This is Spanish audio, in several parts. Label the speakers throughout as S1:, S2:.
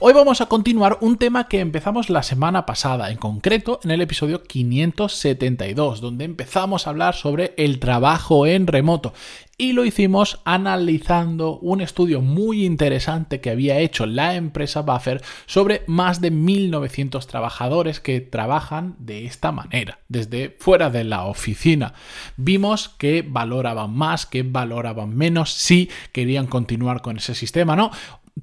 S1: Hoy vamos a continuar un tema que empezamos la semana pasada, en concreto en el episodio 572, donde empezamos a hablar sobre el trabajo en remoto. Y lo hicimos analizando un estudio muy interesante que había hecho la empresa Buffer sobre más de 1.900 trabajadores que trabajan de esta manera, desde fuera de la oficina. Vimos que valoraban más, que valoraban menos, si querían continuar con ese sistema, ¿no?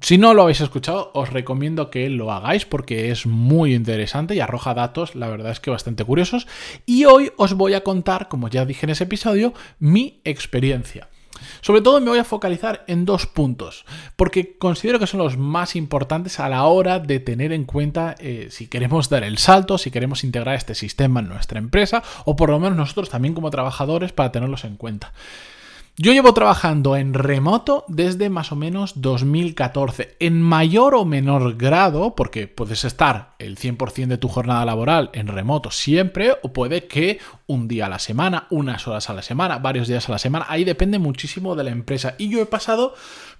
S1: Si no lo habéis escuchado, os recomiendo que lo hagáis porque es muy interesante y arroja datos, la verdad es que bastante curiosos. Y hoy os voy a contar, como ya dije en ese episodio, mi experiencia. Sobre todo me voy a focalizar en dos puntos, porque considero que son los más importantes a la hora de tener en cuenta eh, si queremos dar el salto, si queremos integrar este sistema en nuestra empresa, o por lo menos nosotros también como trabajadores para tenerlos en cuenta. Yo llevo trabajando en remoto desde más o menos 2014, en mayor o menor grado, porque puedes estar el 100% de tu jornada laboral en remoto siempre, o puede que un día a la semana, unas horas a la semana, varios días a la semana, ahí depende muchísimo de la empresa. Y yo he pasado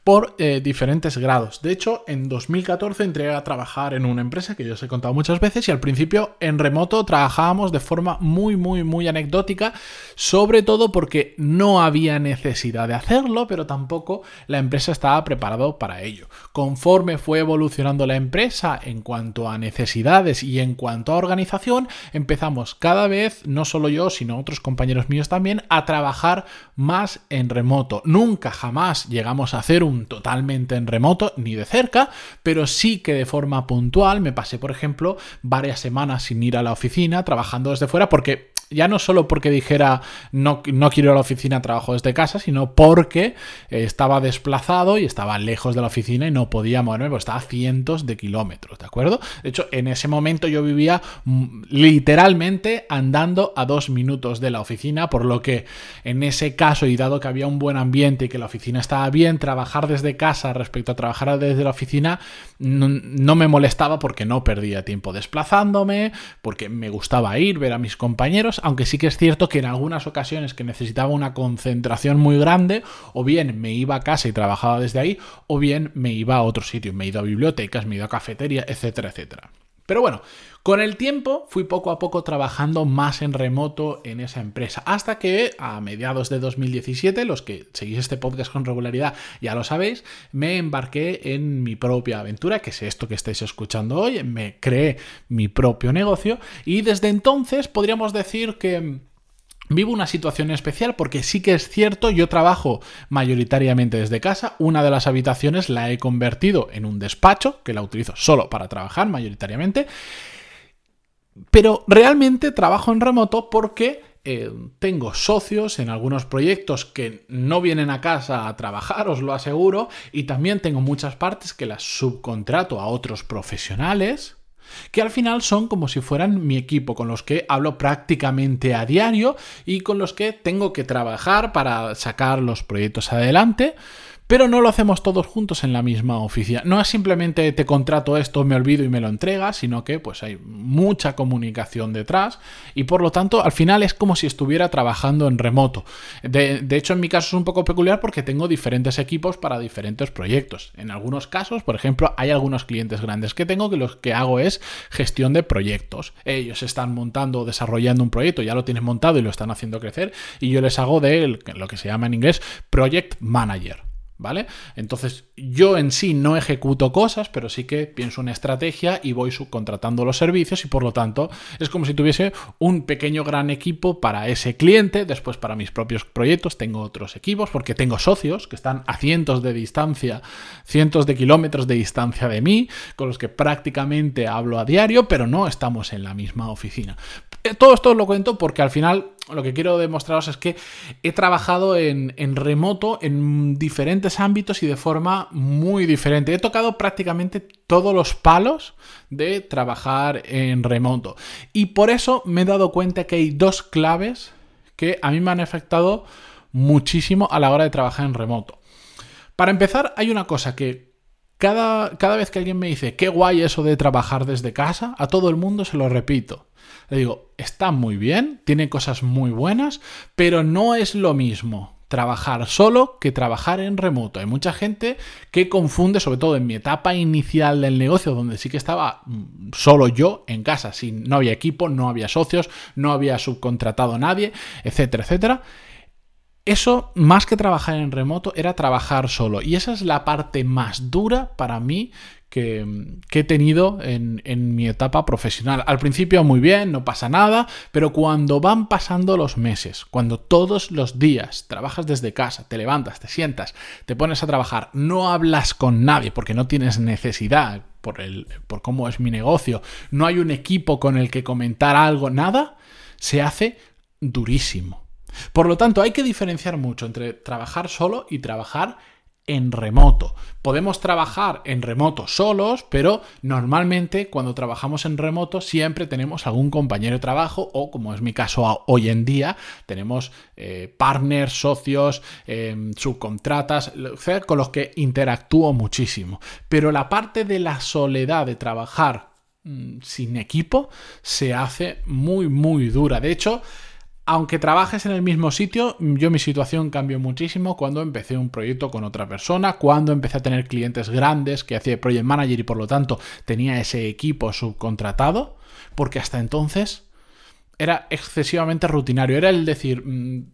S1: por eh, diferentes grados. De hecho, en 2014 entré a trabajar en una empresa que yo os he contado muchas veces y al principio en remoto trabajábamos de forma muy, muy, muy anecdótica, sobre todo porque no había necesidad de hacerlo, pero tampoco la empresa estaba preparado para ello. Conforme fue evolucionando la empresa en cuanto a necesidades y en cuanto a organización, empezamos cada vez, no solo yo, sino otros compañeros míos también, a trabajar más en remoto. Nunca jamás llegamos a hacer un totalmente en remoto, ni de cerca, pero sí que de forma puntual me pasé, por ejemplo, varias semanas sin ir a la oficina, trabajando desde fuera, porque ya no solo porque dijera no, no quiero ir a la oficina, trabajo desde casa, sino porque eh, estaba desplazado y estaba lejos de la oficina y no podía moverme, porque estaba a cientos de kilómetros, ¿de acuerdo? De hecho, en ese momento yo vivía mm, literalmente andando a dos minutos de la oficina, por lo que en ese caso, y dado que había un buen ambiente y que la oficina estaba bien, trabajar desde casa respecto a trabajar desde la oficina no, no me molestaba porque no perdía tiempo desplazándome, porque me gustaba ir, ver a mis compañeros, aunque sí que es cierto que en algunas ocasiones que necesitaba una concentración muy grande, o bien me iba a casa y trabajaba desde ahí, o bien me iba a otro sitio, me he ido a bibliotecas, me he ido a cafetería, etcétera, etcétera. Pero bueno, con el tiempo fui poco a poco trabajando más en remoto en esa empresa, hasta que a mediados de 2017, los que seguís este podcast con regularidad ya lo sabéis, me embarqué en mi propia aventura, que es esto que estáis escuchando hoy, me creé mi propio negocio y desde entonces podríamos decir que Vivo una situación especial porque sí que es cierto, yo trabajo mayoritariamente desde casa, una de las habitaciones la he convertido en un despacho, que la utilizo solo para trabajar mayoritariamente, pero realmente trabajo en remoto porque eh, tengo socios en algunos proyectos que no vienen a casa a trabajar, os lo aseguro, y también tengo muchas partes que las subcontrato a otros profesionales que al final son como si fueran mi equipo, con los que hablo prácticamente a diario y con los que tengo que trabajar para sacar los proyectos adelante. Pero no lo hacemos todos juntos en la misma oficina. No es simplemente te contrato esto, me olvido y me lo entregas, sino que pues hay mucha comunicación detrás y por lo tanto al final es como si estuviera trabajando en remoto. De, hecho en mi caso es un poco peculiar porque tengo diferentes equipos para diferentes proyectos. En algunos casos, por ejemplo, hay algunos clientes grandes que tengo que lo que hago es gestión de proyectos. Ellos están montando o desarrollando un proyecto, ya lo tienen montado y lo están haciendo crecer y yo les hago de lo que se llama en inglés Project Manager. ¿Vale? Entonces yo en sí no ejecuto cosas, pero sí que pienso una estrategia y voy subcontratando los servicios y por lo tanto es como si tuviese un pequeño gran equipo para ese cliente, después para mis propios proyectos tengo otros equipos porque tengo socios que están a cientos de distancia, cientos de kilómetros de distancia de mí, con los que prácticamente hablo a diario, pero no estamos en la misma oficina. Eh, todo esto lo cuento porque al final lo que quiero demostraros es que he trabajado en, remoto en diferentes ámbitos y de forma muy diferente. He tocado prácticamente todos los palos de trabajar en remoto. Y por eso me he dado cuenta que hay dos claves que a mí me han afectado muchísimo a la hora de trabajar en remoto. Para empezar, hay una cosa que cada, cada vez que alguien me dice, qué guay eso de trabajar desde casa, a todo el mundo se lo repito. Le digo, está muy bien, tiene cosas muy buenas, pero no es lo mismo trabajar solo que trabajar en remoto. Hay mucha gente que confunde, sobre todo en mi etapa inicial del negocio, donde sí que estaba mm, solo yo en casa, sin, no había equipo, no había socios, no había subcontratado a nadie, etcétera, etcétera. Eso, más que trabajar en remoto, era trabajar solo. Y esa es la parte más dura para mí que, he tenido en, en, mi etapa profesional. Al principio muy bien, no pasa nada, pero cuando van pasando los meses, cuando todos los días trabajas desde casa, te levantas, te sientas, te pones a trabajar, no hablas con nadie porque no tienes necesidad por, el, por cómo es mi negocio, no hay un equipo con el que comentar algo, nada, se hace durísimo. Por lo tanto, hay que diferenciar mucho entre trabajar solo y trabajar en remoto. Podemos trabajar en remoto solos, pero normalmente cuando trabajamos en remoto siempre tenemos algún compañero de trabajo o, como es mi caso hoy en día, tenemos eh, partners, socios, em, subcontratas, con los que interactúo muchísimo. Pero la parte de la soledad de trabajar mm, sin equipo se hace muy, muy dura. De hecho, aunque trabajes en el mismo sitio, yo mi situación cambió muchísimo cuando empecé un proyecto con otra persona, cuando empecé a tener clientes grandes que hacía project manager y por lo tanto tenía ese equipo subcontratado, porque hasta entonces era excesivamente rutinario, era el decir, mm,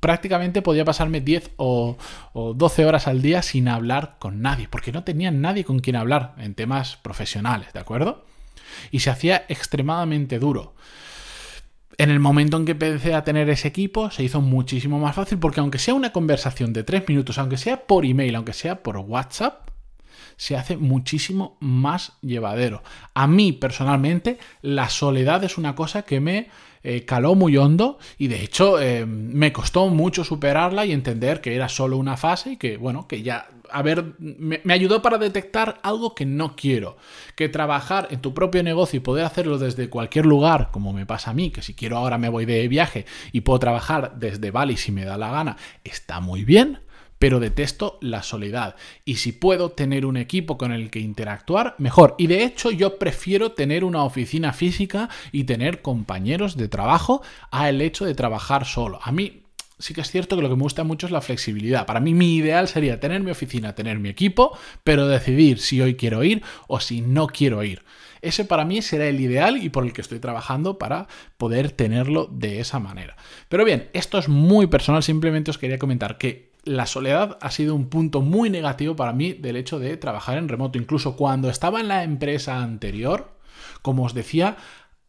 S1: prácticamente podía pasarme 10 o, o, 12 horas al día sin hablar con nadie, porque no tenía nadie con quien hablar en temas profesionales, ¿de acuerdo? Y se hacía extremadamente duro. En el momento en que empecé a tener ese equipo, se hizo muchísimo más fácil porque aunque sea una conversación de tres minutos, aunque sea por email, aunque sea por WhatsApp, se hace muchísimo más llevadero. A mí personalmente, la soledad es una cosa que me eh, caló muy hondo y de hecho eh, me costó mucho superarla y entender que era solo una fase y que, bueno, que ya, a ver, me, me, ayudó para detectar algo que no quiero. Que trabajar en tu propio negocio y poder hacerlo desde cualquier lugar, como me pasa a mí, que si quiero ahora me voy de viaje y puedo trabajar desde Bali si me da la gana, está muy bien pero detesto la soledad. Y si puedo tener un equipo con el que interactuar, mejor. Y de hecho yo prefiero tener una oficina física y tener compañeros de trabajo a el hecho de trabajar solo. A mí sí que es cierto que lo que me gusta mucho es la flexibilidad. Para mí mi ideal sería tener mi oficina, tener mi equipo, pero decidir si hoy quiero ir o si no quiero ir. Ese para mí será el ideal y por el que estoy trabajando para poder tenerlo de esa manera. Pero bien, esto es muy personal, simplemente os quería comentar que la soledad ha sido un punto muy negativo para mí del hecho de trabajar en remoto. Incluso cuando estaba en la empresa anterior, como os decía,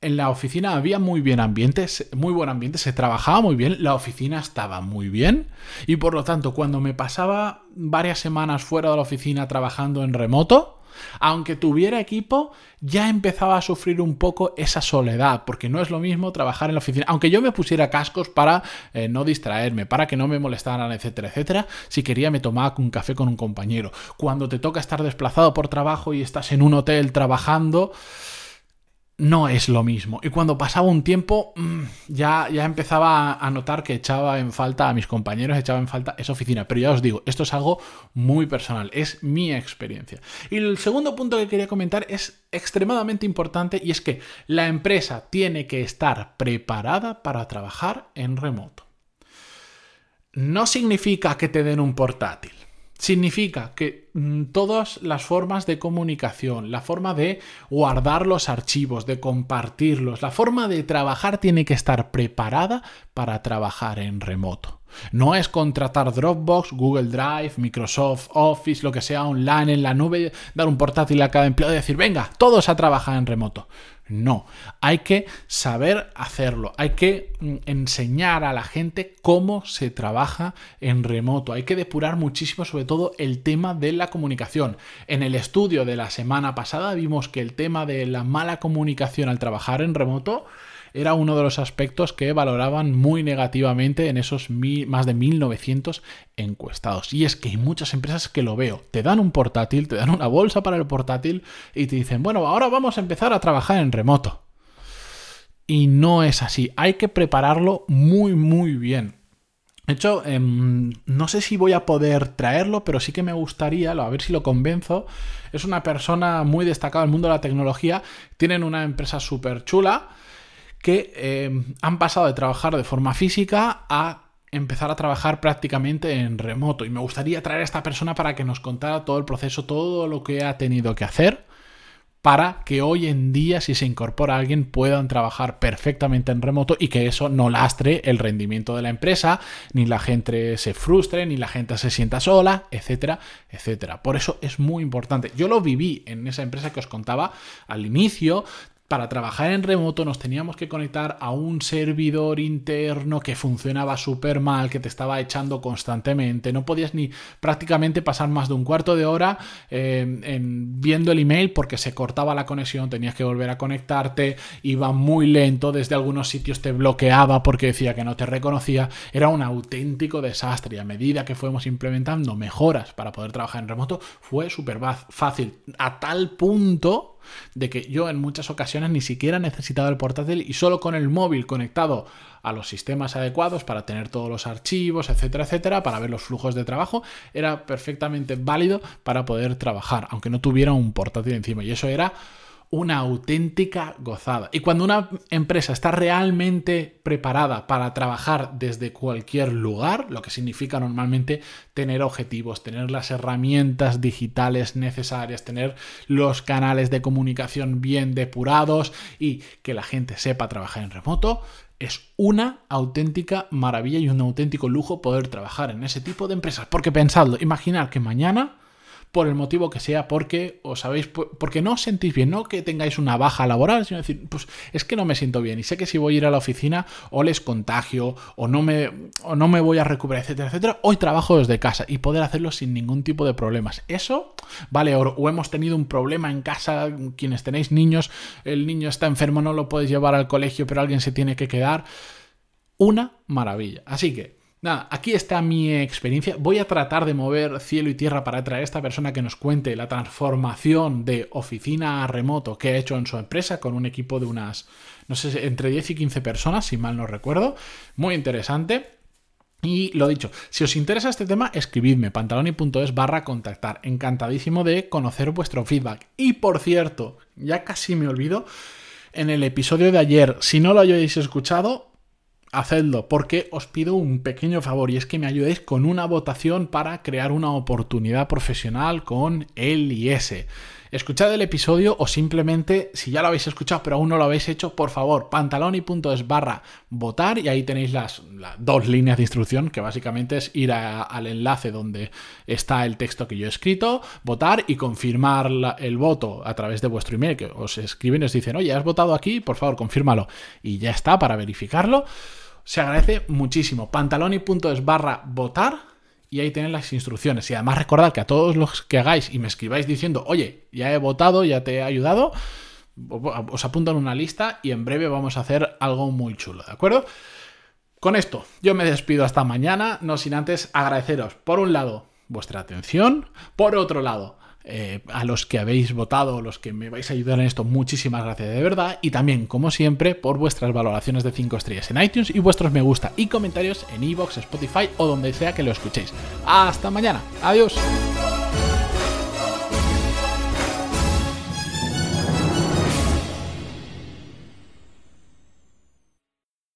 S1: en la oficina había muy bien ambiente, muy buen ambiente, se trabajaba muy bien, la oficina estaba muy bien y por lo tanto cuando me pasaba varias semanas fuera de la oficina trabajando en remoto, aunque tuviera equipo, ya empezaba a sufrir un poco esa soledad, porque no es lo mismo trabajar en la oficina. Aunque yo me pusiera cascos para eh, no distraerme, para que no me molestaran, etcétera, etcétera, si quería me tomaba un café con un compañero. Cuando te toca estar desplazado por trabajo y estás en un hotel trabajando, no es lo mismo. Y cuando pasaba un tiempo, mm, ya, ya empezaba a notar que echaba en falta a mis compañeros, echaba en falta esa oficina. Pero ya os digo, esto es algo muy personal, es mi experiencia. Y el segundo punto que quería comentar es extremadamente importante y es que la empresa tiene que estar preparada para trabajar en remoto. No significa que te den un portátil Significa que mm, todas las formas de comunicación, la forma de guardar los archivos, de compartirlos, la forma de trabajar tiene que estar preparada para trabajar en remoto. No es contratar Dropbox, Google Drive, Microsoft Office, lo que sea online en la nube, dar un portátil a cada empleado y decir, venga, todos a trabajar en remoto. No, hay que saber hacerlo, hay que mm, enseñar a la gente cómo se trabaja en remoto, hay que depurar muchísimo sobre todo el tema de la comunicación. En el estudio de la semana pasada vimos que el tema de la mala comunicación al trabajar en remoto era uno de los aspectos que valoraban muy negativamente en esos más de 1900 encuestados. Y es que hay muchas empresas que lo veo, te dan un portátil, te dan una bolsa para el portátil y te dicen, bueno, ahora vamos a empezar a trabajar en remoto. Y no es así, hay que prepararlo muy, muy bien. De hecho, em, no sé si voy a poder traerlo, pero sí que me gustaría, a ver si lo convenzo. Es una persona muy destacada en el mundo de la tecnología. Tienen una empresa súper chula que em, han pasado de trabajar de forma física a empezar a trabajar prácticamente en remoto. Y me gustaría traer a esta persona para que nos contara todo el proceso, todo lo que ha tenido que hacer para que hoy en día, si se incorpora alguien, puedan trabajar perfectamente en remoto y que eso no lastre el rendimiento de la empresa, ni la gente se frustre, ni la gente se sienta sola, etcétera, etcétera. Por eso es muy importante. Yo lo viví en esa empresa que os contaba al inicio para trabajar en remoto nos teníamos que conectar a un servidor interno que funcionaba súper mal, que te estaba echando constantemente. No podías ni prácticamente pasar más de un cuarto de hora eh, viendo el email porque se cortaba la conexión, tenías que volver a conectarte, iba muy lento, desde algunos sitios te bloqueaba porque decía que no te reconocía. Era un auténtico desastre y a medida que fuimos implementando mejoras para poder trabajar en remoto fue súper fácil. A tal punto de que yo en muchas ocasiones ni siquiera necesitaba el portátil y solo con el móvil conectado a los sistemas adecuados para tener todos los archivos, etcétera, etcétera, para ver los flujos de trabajo, era perfectamente válido para poder trabajar, aunque no tuviera un portátil encima. Y eso era una auténtica gozada. Y cuando una empresa está realmente preparada para trabajar desde cualquier lugar, lo que significa normalmente tener objetivos, tener las herramientas digitales necesarias, tener los canales de comunicación bien depurados y que la gente sepa trabajar en remoto, es una auténtica maravilla y un auténtico lujo poder trabajar en ese tipo de empresas. Porque pensadlo, imaginar que mañana por el motivo que sea, porque os sabéis, porque no os sentís bien, no que tengáis una baja laboral, sino decir, pues es que no me siento bien y sé que si voy a ir a la oficina o les contagio o no me, o no me voy a recuperar, etcétera, etcétera, hoy trabajo desde casa y poder hacerlo sin ningún tipo de problemas. Eso vale. O hemos tenido un problema en casa, quienes tenéis niños, el niño está enfermo, no lo podéis llevar al colegio, pero alguien se tiene que quedar. Una maravilla. Así que Nada, aquí está mi experiencia. Voy a tratar de mover cielo y tierra para traer a esta persona que nos cuente la transformación de oficina a remoto que ha hecho en su empresa con un equipo de unas, no sé, entre 10 y 15 personas, si mal no recuerdo. Muy interesante. Y lo dicho, si os interesa este tema, escribidme pantaloni.es barra contactar. Encantadísimo de conocer vuestro feedback. Y por cierto, ya casi me olvido, en el episodio de ayer, si no lo hayáis escuchado, hacedlo, porque os pido un pequeño favor y es que me ayudéis con una votación para crear una oportunidad profesional con el IS. Escuchad el episodio o simplemente, si ya lo habéis escuchado pero aún no lo habéis hecho, por favor, pantaloni.es barra votar y ahí tenéis las, dos líneas de instrucción, que básicamente es ir al enlace donde está el texto que yo he escrito, votar y confirmar el voto a través de vuestro email, que os escriben y os dicen, oye, has votado aquí, por favor, confírmalo. Y ya está para verificarlo. Se agradece muchísimo. Pantaloni.es barra votar y ahí tenéis las instrucciones. Y además recordad que a todos los que hagáis y me escribáis diciendo, oye, ya he votado, ya te he ayudado, os apunto en una lista y en breve vamos a hacer algo muy chulo, ¿de acuerdo? Con esto, yo me despido hasta mañana, no sin antes agradeceros, por un lado, vuestra atención, por otro lado, eh, a los que habéis votado, los que me vais a ayudar en esto, muchísimas gracias de verdad. Y también, como siempre, por vuestras valoraciones de 5 estrellas en iTunes y vuestros me gusta y comentarios en iVoox, Spotify o donde sea que lo escuchéis. Hasta mañana. Adiós.